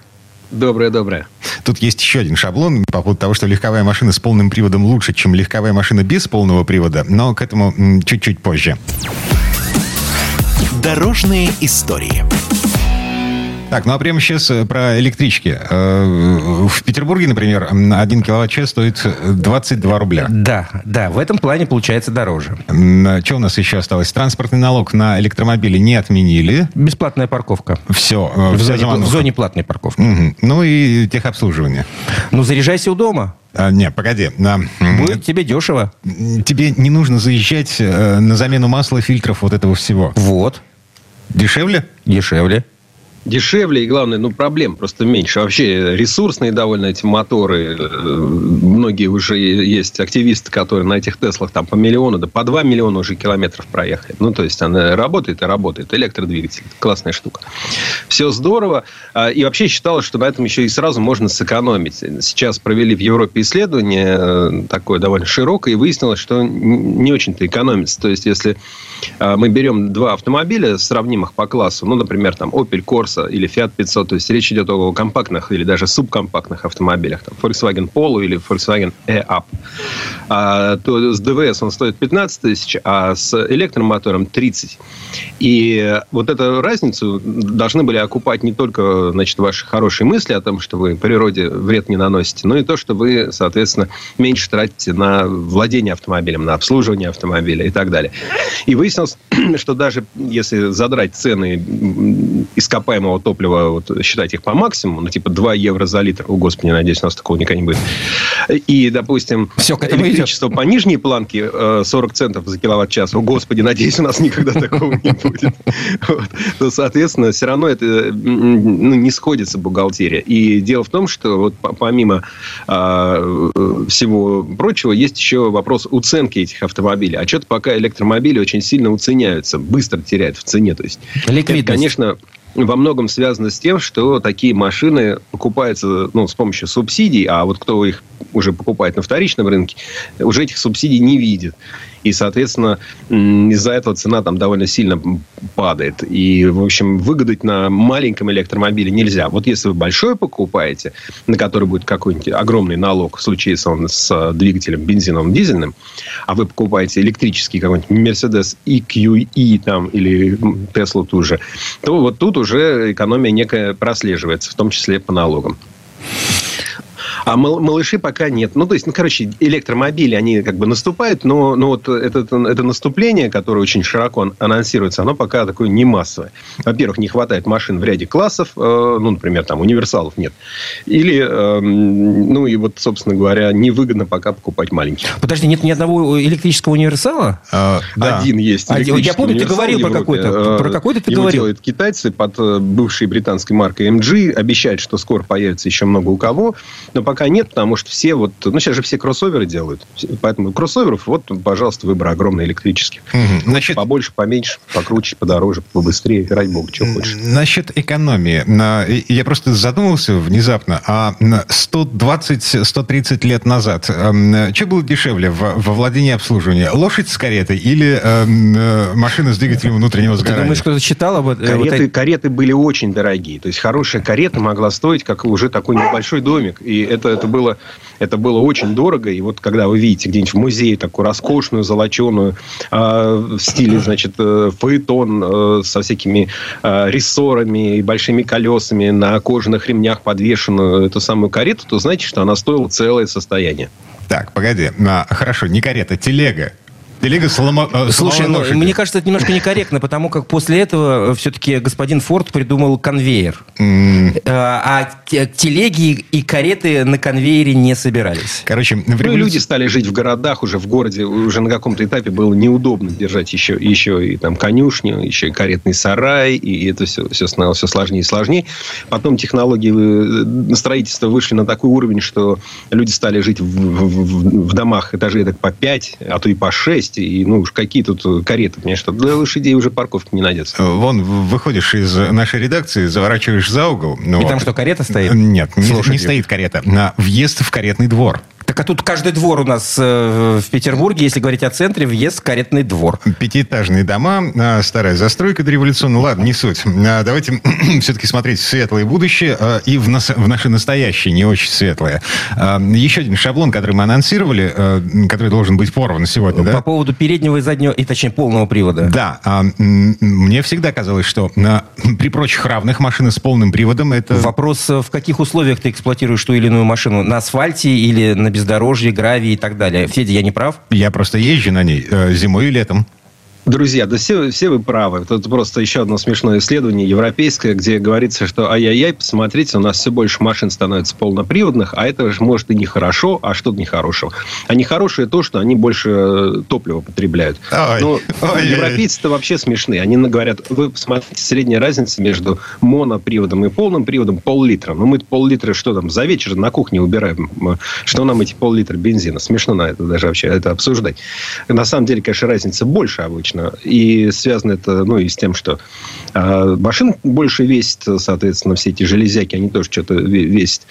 Доброе-доброе. Тут есть еще один шаблон по поводу того, что легковая машина с полным приводом лучше, чем легковая машина без полного привода, но к этому чуть-чуть позже. Дорожные истории. Так, ну а прямо сейчас э, про электрички. Э, В Петербурге, например, м, 1 киловатт-час стоит э, 22 рубля. Да, да, в этом плане получается дороже. Что у нас еще осталось? Транспортный налог на электромобили не отменили. Бесплатная парковка. Все. В зоне, в зоне платной парковки. Ну и техобслуживание. Ну, заряжайся у дома. А, не, погоди. А, Будет тебе дешево. Тебе не нужно заезжать э, на замену масла, фильтров, вот этого всего. Вот. Дешевле? Дешевле. Дешевле и, главное, ну, проблем просто меньше. Вообще ресурсные довольно эти моторы. Э, Многие уже есть активисты, которые на этих Теслах там по миллиону, да по 2 миллиона уже километров проехали. Ну, то есть, она работает и работает. Электродвигатель. Классная штука. Все здорово. А, И вообще считалось, что на этом еще и сразу можно сэкономить. Сейчас провели в Европе исследование э, такое довольно широкое, и выяснилось, что не очень-то экономится. То есть, если а, мы берем два автомобиля, сравнимых по классу, ну, например, там Opel Corsa Corsa или Fiat 500. То есть речь идет о компактных или даже субкомпактных автомобилях. Там, Volkswagen Polo или Volkswagen E-Up. А, то с ДВС он стоит 15 тысяч, а с электромотором 30. И вот эту разницу должны были окупать не только значит, ваши хорошие мысли о том, что вы природе вред не наносите, но и то, что вы, соответственно, меньше тратите на владение автомобилем, на обслуживание автомобиля и так далее. И выяснилось, *clears throat* что даже если задрать цены ископаемого топлива, вот, считать их по максимуму, ну, типа 2 евро за литр, о, господи, надеюсь, у нас такого никогда не будет, и, допустим, Все к этому электричество по нижней планке э, 40 центов за киловатт-час, о, господи, надеюсь, у нас никогда такого не будет. *laughs* Вот. То, соответственно, все равно это ну, не сходится бухгалтерия. И дело в том, что вот по- помимо а, э, всего прочего, есть еще вопрос уценки этих автомобилей. А что-то пока электромобили очень сильно уценяются, быстро теряют в цене. То есть, Ликвидность. это, конечно, во многом связано с тем, что такие машины покупаются ну, с помощью субсидий, а вот кто их уже покупает на вторичном рынке, уже этих субсидий не видит. И, соответственно, из-за этого цена там довольно сильно падает. И, в общем, выгадать на маленьком электромобиле нельзя. Вот если вы большой покупаете, на который будет какой-нибудь огромный налог, в случае, если он с э, двигателем бензиновым, дизельным, а вы покупаете электрический какой-нибудь Mercedes EQE там, или Tesla ту же, то вот тут уже экономия некая прослеживается, в том числе по налогам. А мал- малыши пока нет. Ну, то есть, ну, короче, электромобили, они как бы наступают, но, но вот это, это наступление, которое очень широко анонсируется, оно пока такое не массовое. Во-первых, не хватает машин в ряде классов, э, ну, например, там универсалов нет. Или, э, ну, и вот, собственно говоря, невыгодно пока покупать маленькие. Подожди, нет ни одного электрического универсала? А, да. Один есть. Один. Я помню, ты говорил про какой-то. Э, Про какой-то ты Его говорил. делают китайцы под э, бывшей британской маркой MG. Обещают, что скоро появится еще много у кого. Но пока нет, потому что все вот... Ну, сейчас же все кроссоверы делают. Поэтому кроссоверов, вот, пожалуйста, выбор огромный электрических. Мгм. Значит, Побольше, поменьше, покруче, подороже, побыстрее. Ради бога, что хочешь. Насчет экономии. Я просто задумался внезапно, а на 120-130 лет назад, что было дешевле во владении обслуживания? Лошадь с каретой или эм, э, машина с двигателем внутреннего Ты сгорания? думаешь, кто-то читал об этом? Кареты, кареты были очень дорогие. То есть хорошая карета могла стоить, как уже такой небольшой домик. И это, это, было, это было очень дорого. И вот когда вы видите где-нибудь в музее такую роскошную, золоченую, а, в стиле, значит, э, фаэтон э, со всякими э, рессорами и большими колесами на кожаных ремнях подвешенную эту самую карету, то знаете, что она стоила целое состояние. Так, погоди. А, хорошо, не карета, телега. Телега ломо- э, Слушай, ну, мне кажется, это немножко некорректно, потому как после этого все-таки господин Форд придумал конвейер. Э, А те- телеги и кареты на конвейере не собирались. Короче, в Ну, люди стали жить в городах, уже в городе, уже на каком-то этапе было неудобно держать еще, еще и там конюшню, еще и каретный сарай, и это все, все становилось все сложнее и сложнее. Потом технологии э, строительства вышли на такой уровень, что люди стали жить в, в- в домах этажей так по 5, а то и по 6, и ну уж какие тут э, кареты, что для лошадей уже парковки не найдется. Э, Вон, выходишь из нашей редакции, заворачиваешь за угол. ну И вот. там что, карета стоит? Нет, не, не стоит карета. На въезд в каретный двор. Так а тут каждый двор у нас э, в Петербурге, если говорить о центре, въезд в каретный двор. Пятиэтажные дома, а, старая застройка дореволюционная. Ладно, не суть. А, Давайте *clears throat* все-таки смотреть в светлое будущее а, и в, нас- в наше настоящее, не очень светлое. Еще один шаблон, который мы анонсировали, который должен быть порван сегодня, По да? поводу переднего и заднего, и точнее полного привода. Да, мне всегда казалось, что при прочих равных машины с полным приводом это... Вопрос, э, в каких условиях ты эксплуатируешь ту или иную машину? На асфальте или на бездорожье, гравии и так далее? Федя, я не прав? Я просто езжу на ней э, зимой и летом. Друзья, да все, все вы правы. Тут просто еще одно смешное исследование европейское, где говорится, что ай-яй-яй, посмотрите, у нас все больше машин становится полноприводных, а это же может и нехорошо, а что-то нехорошего. А нехорошее то, что они больше э, топлива потребляют. Ой, ой, европейцы-то вообще смешные. Они говорят, вы посмотрите, средняя разница между моноприводом и полным приводом пол-литра. Ну, мы пол-литра что там, за вечер на кухне убираем. Что нам эти пол-литра бензина? Смешно на это даже вообще это обсуждать. На самом деле, конечно, разница больше обычно. Точно. И связано это, ну, и с тем, что э, машин больше весит, соответственно, все эти железяки, они тоже что-то весят.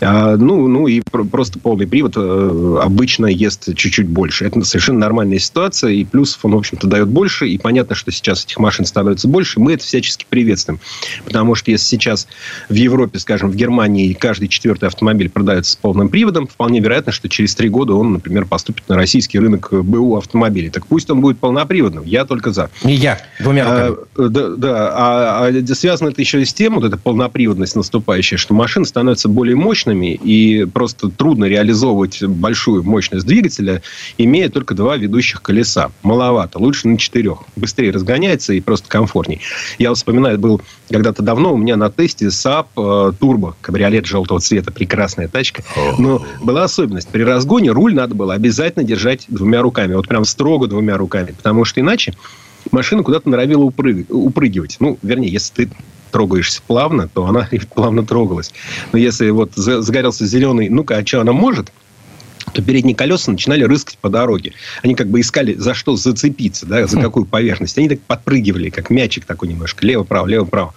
А, ну, ну, и просто полный привод э, обычно ест чуть-чуть больше. Это совершенно нормальная ситуация, и плюсов он, в общем-то, дает больше, и понятно, что сейчас этих машин становится больше, мы это всячески приветствуем. Потому что если сейчас в Европе, скажем, в Германии каждый четвертый автомобиль продается с полным приводом, вполне вероятно, что через три года он, например, поступит на российский рынок БУ автомобилей. Так пусть он будет полноприводным, я только за. И я, двумя А, руками. да, да. А, а связано это еще и с тем, вот эта полноприводность наступающая, что машины становятся более мощными, и просто трудно реализовывать большую мощность двигателя, имея только два ведущих колеса. Маловато. Лучше на четырех. Быстрее разгоняется и просто комфортней. Я вот вспоминаю, был когда-то давно у меня на тесте Saab э, Turbo, кабриолет желтого цвета, прекрасная тачка. Но была особенность. При разгоне руль надо было обязательно держать двумя руками. Вот прям строго двумя руками. Потому что иначе машина куда-то норовила упрыг- упрыгивать. Ну, вернее, если ты трогаешься плавно, то она *laughs* и плавно трогалась. Но если вот за- загорелся зеленый, ну-ка, а что она может? То передние колеса начинали рыскать по дороге. Они как бы искали, за что зацепиться, да, за какую поверхность. Они так подпрыгивали, как мячик такой немножко. Лево-право, лево-право.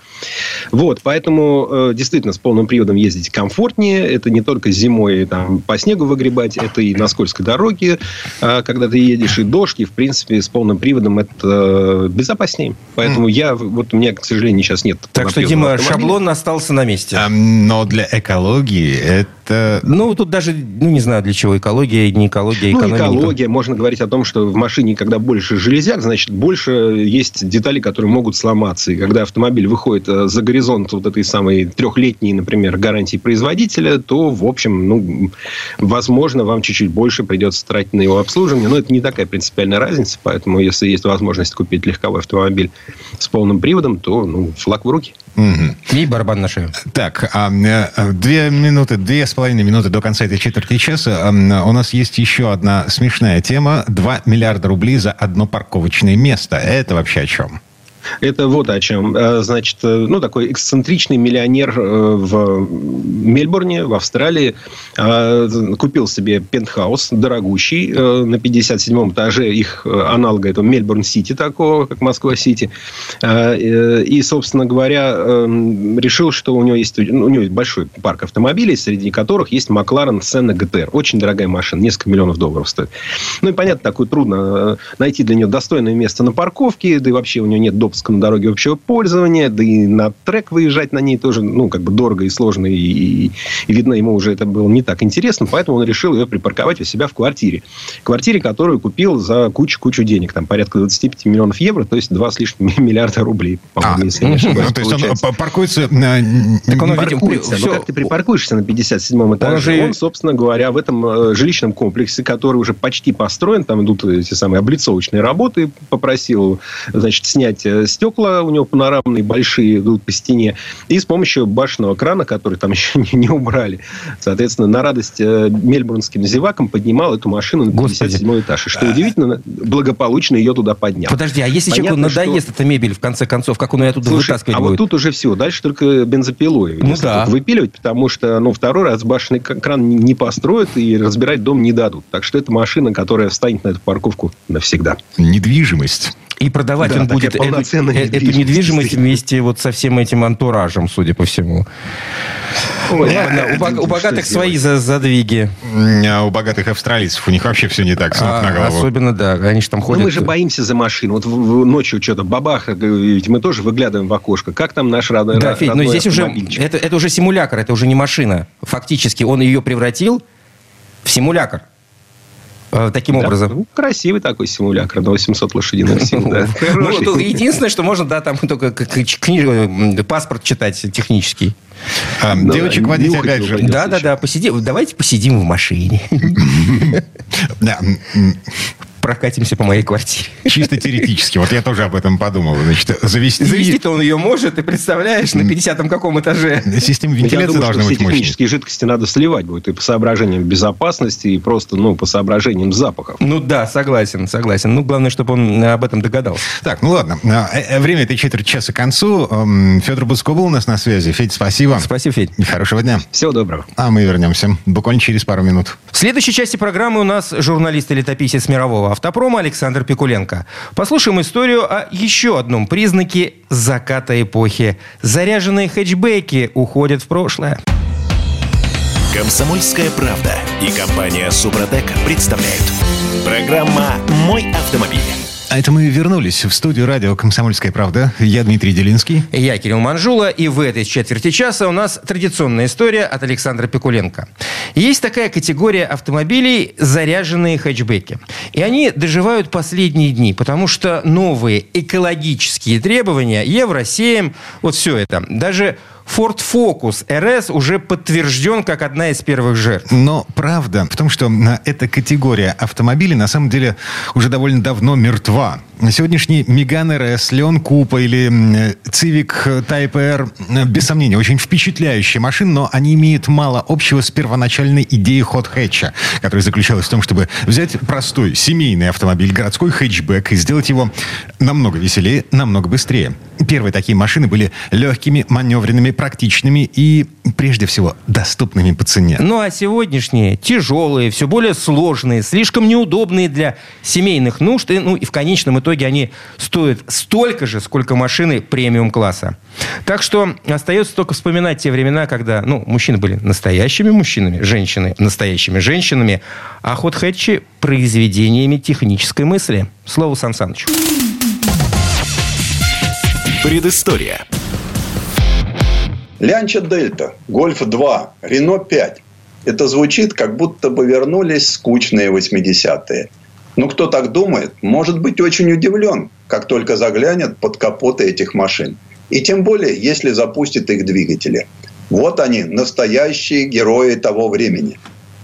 Вот, поэтому э, действительно с полным приводом ездить комфортнее. Это не только зимой там, по снегу выгребать, это и на скользкой дороге, э, когда ты едешь, и дождь. И, в принципе, с полным приводом это э, безопаснее. Поэтому я, вот у меня, к сожалению, сейчас нет. Так что, Дима, автомобиля. шаблон остался на месте. А, Но для экологии это... Ну, тут даже, ну, не знаю, для чего экология, не экология, Ну, экономика. экология. Можно говорить о том, что в машине, когда больше железяк, значит, больше есть детали, которые могут сломаться. И когда автомобиль выходит э, за горизонт вот этой самой трехлетней, например, гарантии производителя, то, в общем, ну, возможно, вам чуть-чуть больше придется тратить на его обслуживание. Но это не такая принципиальная разница. Поэтому, если есть возможность купить легковой автомобиль с полным приводом, то, ну, флаг в руки. Мгм. И барабан на шею. Так, а, э, две минуты, две с половиной минуты до конца этой четверти часа. Ам, У нас есть еще одна смешная тема. 2 миллиарда рублей за одно парковочное место. Это вообще о чем? Это вот о чем. Э, Значит, э, ну, такой эксцентричный миллионер э, в Мельбурне, в Австралии, купил себе пентхаус дорогущий на 57-м этаже их аналога этого Мельбурн-Сити такого, как Москва-Сити. И, собственно говоря, э, решил, что у него есть, ну, у него есть большой парк автомобилей, среди которых есть Макларен Сенна ГТР. Очень дорогая машина, несколько миллионов долларов стоит. Ну и понятно, такое трудно найти для нее достойное место на парковке, да и вообще у нее нет допуска на дороге общего пользования, да и на трек выезжать на ней тоже, ну, как бы дорого и сложно, и, и- и видно, ему уже это было не так интересно, поэтому он решил ее припарковать у себя в квартире. Квартире, которую купил за кучу-кучу денег, там порядка 25 миллионов евро, то есть 2 с лишним *laughs* миллиарда рублей, по-моему, А, если я не ошибаюсь, Ну, то есть он получается. п- паркуется... э, Так он, Паркуется. всё- Ну, как ты припаркуешься на 57-м этаже? же- Он, собственно говоря, в этом э, жилищном комплексе, который уже почти построен, там идут эти самые облицовочные работы, попросил, значит, снять э, стекла, у него панорамные большие идут по стене, и с помощью башенного крана, который там *laughs* еще не, не убрали, соответственно, на радость э, мельбурнским зевакам поднимал эту машину на Господи. 57 этаж. И что удивительно, благополучно ее туда поднял. Подожди, а если человеку Понятно, что- надоест эта мебель, в конце концов, как он ее оттуда Слушай, вытаскивать а будет? вот тут уже все. Дальше только бензопилой. Ну да. выпиливать, потому что, ну, второй раз башенный кран не- не построят и разбирать дом не дадут. Так что это машина, которая встанет на эту парковку навсегда. Недвижимость. И продавать Да, он будет эту, э- эту недвижимость, вместе вот со всем этим антуражем, судя по всему. Ладно, у, бог- у богатых свои за- задвиги. А у богатых австралийцев у них вообще все не так, с ног А, на голову. особенно, да, они же там Ну, ходят. мы же боимся за машину. Вот в- в- ночью что-то бабах, ведь мы тоже выглядываем в окошко. Как там наш родной Да, Федь, но здесь уже это, это уже симулятор, это уже не машина. Фактически он ее превратил в симулятор. Э, Таким Да. образом. Ну, красивый такой симулятор на 800 лошадиных *laughs* сил. да. Ну, единственное, что можно, да, там только книжку, м, паспорт читать технический. А, Да, Девочек водить опять же. Да, да, да, посидим, давайте посидим в машине. *laughs* Прокатимся по моей квартире. чисто теоретически. Вот я тоже об этом подумал. Значит, завести... Завести-то он ее может, ты представляешь, на 50-м каком этаже. Система вентиляции думаю, должна быть мощной. технические жидкости надо сливать будет и по соображениям безопасности, и просто, ну, по соображениям запахов. Ну да, согласен, согласен. Ну, главное, чтобы он об этом догадался. Так, ну ладно. А, э, Время этой четверти часа к концу. Эм, Федор Буцко был у нас на связи. Федь, спасибо. Спасибо, Федь. Хорошего дня. Всего доброго. А мы вернемся буквально через пару минут. В следующей части программы у нас журналист и летописец мирового автопрома Александр Пикуленко. Послушаем историю о еще одном признаке заката эпохи. Заряженные хэтчбеки уходят в прошлое. Комсомольская правда и компания Супротек представляют. Программа «Мой автомобиль». А это мы вернулись в студию радио «Комсомольская правда». Я Дмитрий Делинский. Я Кирилл Манжула, и в этой четверти часа у нас традиционная история от Александра Пикуленко. Есть такая категория автомобилей «заряженные хэтчбеки». И они доживают последние дни, потому что новые экологические требования, Евро-7, вот все это, даже Ford Focus RS уже подтвержден как одна из первых жертв. Но правда в том, что эта категория автомобилей на самом деле уже довольно давно мертва. Сегодняшний Меган RS, Leon Купа или Civic Type R, без сомнения, очень впечатляющие машины, но они имеют мало общего с первоначальной идеей ход хэтча, которая заключалась в том, чтобы взять простой семейный автомобиль, городской хэтчбэк, и сделать его намного веселее, намного быстрее. Первые такие машины были легкими, маневренными, практичными и, прежде всего, доступными по цене. Ну а сегодняшние тяжелые, все более сложные, слишком неудобные для семейных нужд, и, ну и в конечном итоге они стоят столько же, сколько машины премиум-класса. Так что остается только вспоминать те времена, когда ну, мужчины были настоящими мужчинами, женщины настоящими женщинами, а ход хэтчи произведениями технической мысли. Слово Сан Санычу. Предыстория. Лянча Дельта, Гольф 2, Рено 5. Это звучит, как будто бы вернулись скучные 80-е. Но кто так думает, может быть очень удивлен, как только заглянет под капоты этих машин. И тем более, если запустит их двигатели. Вот они, настоящие герои того времени.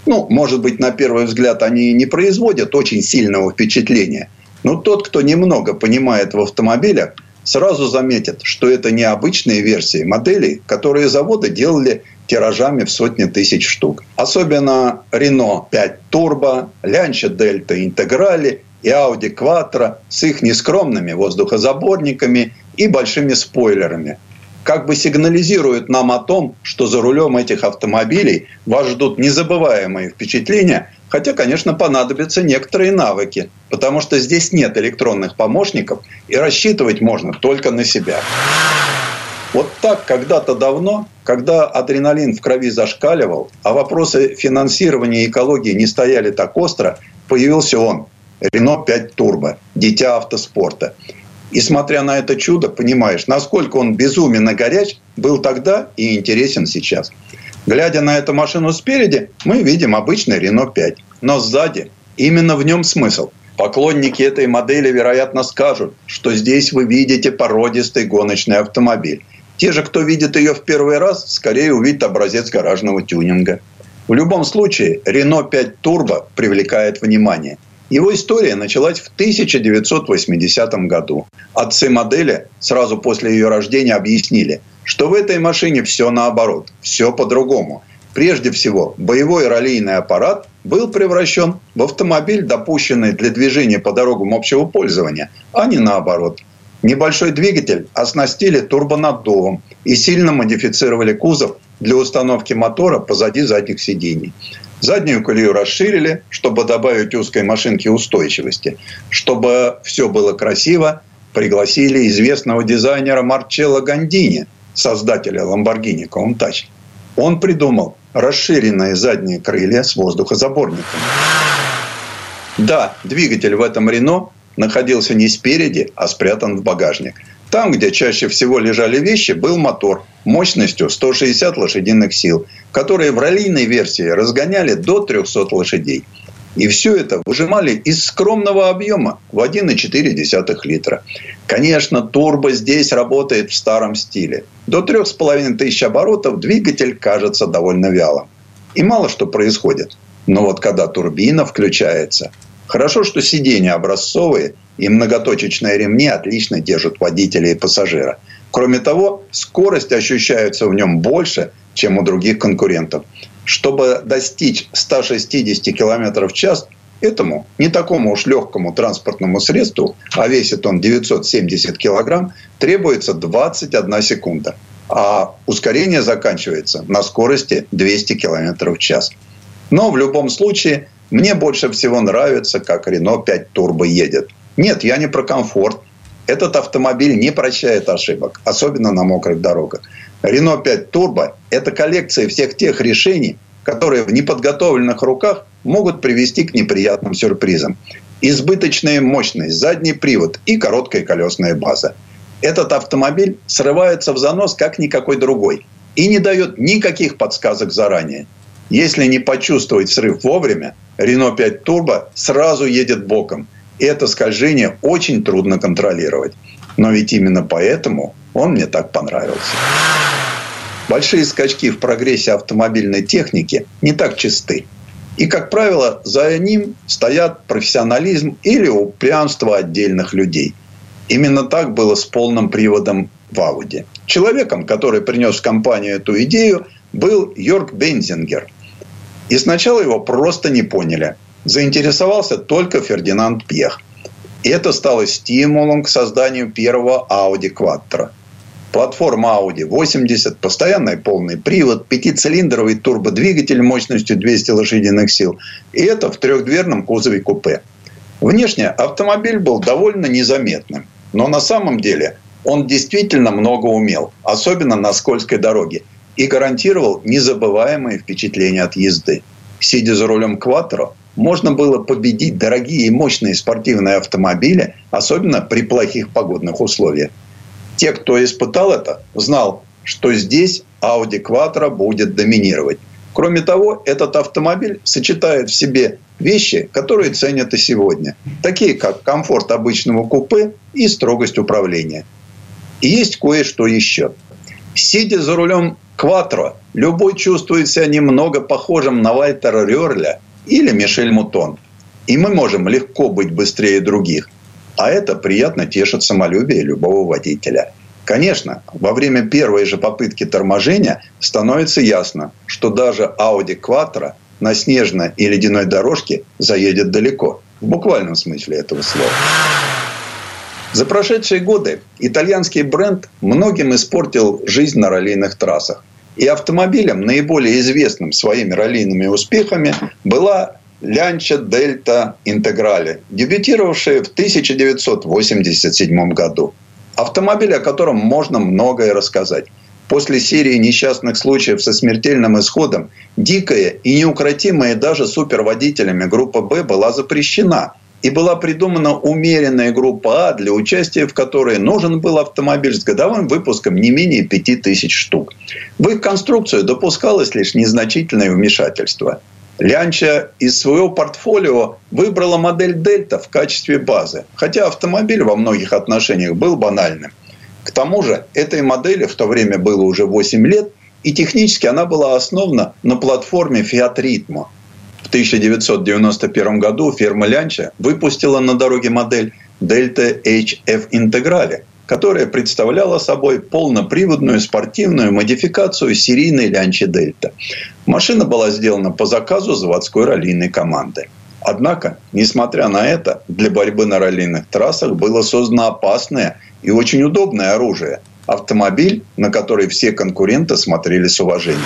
Ну, может быть, на первый взгляд они не производят очень сильного впечатления. Но тот, кто немного понимает в автомобилях, сразу заметят, что это не обычные версии моделей, которые заводы делали тиражами в сотни тысяч штук. Особенно Renault 5 Turbo, Lancia Delta Integrale и Audi Quattro с их нескромными воздухозаборниками и большими спойлерами. Как бы сигнализируют нам о том, что за рулем этих автомобилей вас ждут незабываемые впечатления Хотя, конечно, понадобятся некоторые навыки, потому что здесь нет электронных помощников, и рассчитывать можно только на себя. Вот так когда-то давно, когда адреналин в крови зашкаливал, а вопросы финансирования и экологии не стояли так остро, появился он, Рено 5 Турбо, дитя автоспорта. И смотря на это чудо, понимаешь, насколько он безуменно горяч был тогда и интересен сейчас. Глядя на эту машину спереди, мы видим обычный Рено 5. Но сзади именно в нем смысл. Поклонники этой модели, вероятно, скажут, что здесь вы видите породистый гоночный автомобиль. Те же, кто видит ее в первый раз, скорее увидят образец гаражного тюнинга. В любом случае, Renault 5 Turbo привлекает внимание. Его история началась в 1980 году. Отцы модели сразу после ее рождения объяснили – что в этой машине все наоборот, все по-другому. Прежде всего, боевой раллийный аппарат был превращен в автомобиль, допущенный для движения по дорогам общего пользования, а не наоборот. Небольшой двигатель оснастили турбонаддувом и сильно модифицировали кузов для установки мотора позади задних сидений. Заднюю колею расширили, чтобы добавить узкой машинке устойчивости. Чтобы все было красиво, пригласили известного дизайнера Марчелло Гандини – создателя Lamborghini Countach, он придумал расширенные задние крылья с воздухозаборниками. Да, двигатель в этом Рено находился не спереди, а спрятан в багажник. Там, где чаще всего лежали вещи, был мотор мощностью 160 лошадиных сил, которые в раллийной версии разгоняли до 300 лошадей. И все это выжимали из скромного объема в 1,4 литра. Конечно, турбо здесь работает в старом стиле. До 3,5 тысяч оборотов двигатель кажется довольно вялым. И мало что происходит. Но вот когда турбина включается, хорошо, что сиденья образцовые и многоточечные ремни отлично держат водителя и пассажира. Кроме того, скорость ощущается в нем больше, чем у других конкурентов. Чтобы достичь 160 км в час, этому не такому уж легкому транспортному средству, а весит он 970 килограмм, требуется 21 секунда. А ускорение заканчивается на скорости 200 км в час. Но в любом случае Мне больше всего нравится, как Рено 5 Турбо едет. Нет, я не про комфорт. Этот автомобиль не прощает ошибок, особенно на мокрых дорогах. Рено 5 Турбо – это коллекция всех тех решений, которые в неподготовленных руках могут привести к неприятным сюрпризам. Избыточная мощность, задний привод и короткая колесная база. Этот автомобиль срывается в занос, как никакой другой. И не дает никаких подсказок заранее. Если не почувствовать срыв вовремя, Рено 5 Турбо сразу едет боком. И это скольжение очень трудно контролировать. Но ведь именно поэтому он мне так понравился. Большие скачки в прогрессе автомобильной техники не так чисты. И, как правило, за ним стоят профессионализм или упрямство отдельных людей. Именно так было с полным приводом в Ауди. Человеком, который принес в компанию эту идею, был Йорк Бензингер. И сначала его просто не поняли. Заинтересовался только Фердинанд Пьех. Это стало стимулом к созданию первого Audi Quattro – Платформа Audi 80, постоянный полный привод, пятицилиндровый турбодвигатель мощностью 200 лошадиных сил. И это в трехдверном кузове купе. Внешне автомобиль был довольно незаметным. Но на самом деле он действительно много умел. Особенно на скользкой дороге. И гарантировал незабываемые впечатления от езды. Сидя за рулем Кватро, можно было победить дорогие и мощные спортивные автомобили, особенно при плохих погодных условиях те, кто испытал это, знал, что здесь Audi Quattro будет доминировать. Кроме того, этот автомобиль сочетает в себе вещи, которые ценят и сегодня. Такие, как комфорт обычного купе и строгость управления. И есть кое-что еще. Сидя за рулем Кватро, любой чувствует себя немного похожим на Вальтера Рерля или Мишель Мутон. И мы можем легко быть быстрее других. А это приятно тешит самолюбие любого водителя. Конечно, во время первой же попытки торможения становится ясно, что даже Audi Quattro на снежной и ледяной дорожке заедет далеко. В буквальном смысле этого слова. За прошедшие годы итальянский бренд многим испортил жизнь на раллийных трассах. И автомобилем, наиболее известным своими раллийными успехами, была Лянча Дельта Интеграле, дебютировавшая в 1987 году. Автомобиль, о котором можно многое рассказать. После серии несчастных случаев со смертельным исходом, дикая и неукротимая даже суперводителями группа «Б» была запрещена. И была придумана умеренная группа «А», для участия в которой нужен был автомобиль с годовым выпуском не менее 5000 штук. В их конструкцию допускалось лишь незначительное вмешательство – Лянча из своего портфолио выбрала модель Дельта в качестве базы, хотя автомобиль во многих отношениях был банальным. К тому же этой модели в то время было уже 8 лет, и технически она была основана на платформе Fiat Ritmo. В 1991 году фирма Лянча выпустила на дороге модель Delta HF Integrale, которая представляла собой полноприводную спортивную модификацию серийной Лянчи Дельта. Машина была сделана по заказу заводской раллийной команды. Однако, несмотря на это, для борьбы на раллийных трассах было создано опасное и очень удобное оружие – автомобиль, на который все конкуренты смотрели с уважением.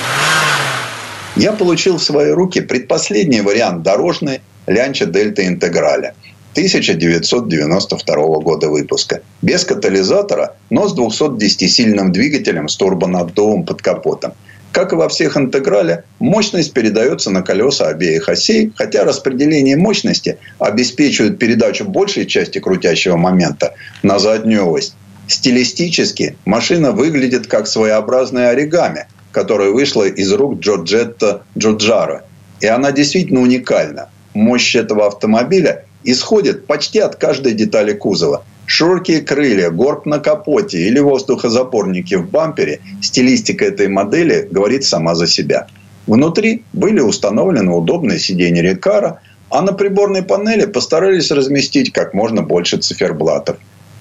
Я получил в свои руки предпоследний вариант дорожной Лянча Дельта Интеграля – 1992 года выпуска. Без катализатора, но с 210-сильным двигателем с турбонаддувом под капотом. Как и во всех интеграле, мощность передается на колеса обеих осей, хотя распределение мощности обеспечивает передачу большей части крутящего момента на заднюю ось. Стилистически машина выглядит как своеобразная оригами, которая вышла из рук Джорджетто Джуджара. И она действительно уникальна. Мощь этого автомобиля исходит почти от каждой детали кузова. Широкие крылья, горб на капоте или воздухозапорники в бампере, стилистика этой модели говорит сама за себя. Внутри были установлены удобные сиденья Рикара, а на приборной панели постарались разместить как можно больше циферблатов.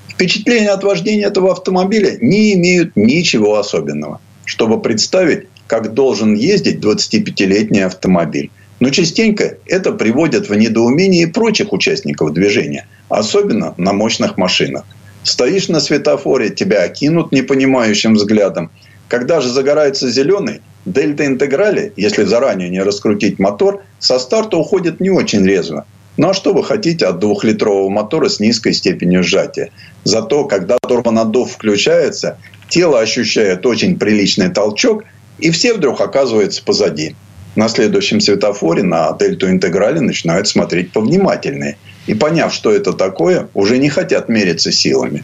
Впечатления от вождения этого автомобиля не имеют ничего особенного. Чтобы представить, как должен ездить 25-летний автомобиль. Но частенько это приводит в недоумение и прочих участников движения, особенно на мощных машинах. Стоишь на светофоре, тебя окинут непонимающим взглядом. Когда же загорается зеленый, Дельта Интеграле, если заранее не раскрутить мотор, со старта уходит не очень резво. Ну а что вы хотите от двухлитрового мотора с низкой степенью сжатия? Зато, когда турбонаддув включается, тело ощущает очень приличный толчок, и все вдруг оказываются позади. На следующем светофоре на дельту интеграле начинают смотреть повнимательнее. И поняв, что это такое, уже не хотят мериться силами.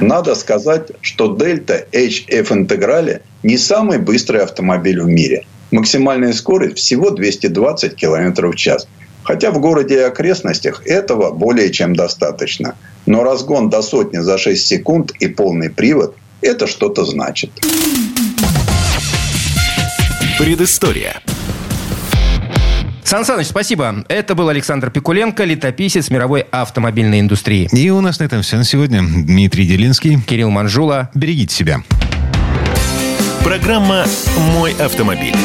Надо сказать, что Дельта HF интеграле не самый быстрый автомобиль в мире. Максимальная скорость всего 220 км в час. Хотя в городе и окрестностях этого более чем достаточно. Но разгон до сотни за 6 секунд и полный привод – это что-то значит. Предыстория. Сан Саныч, спасибо. Это был Александр Пикуленко, летописец мировой автомобильной индустрии. И у нас на этом все на сегодня. Дмитрий Делинский. Кирилл Манжула. Берегите себя. Программа «Мой автомобиль».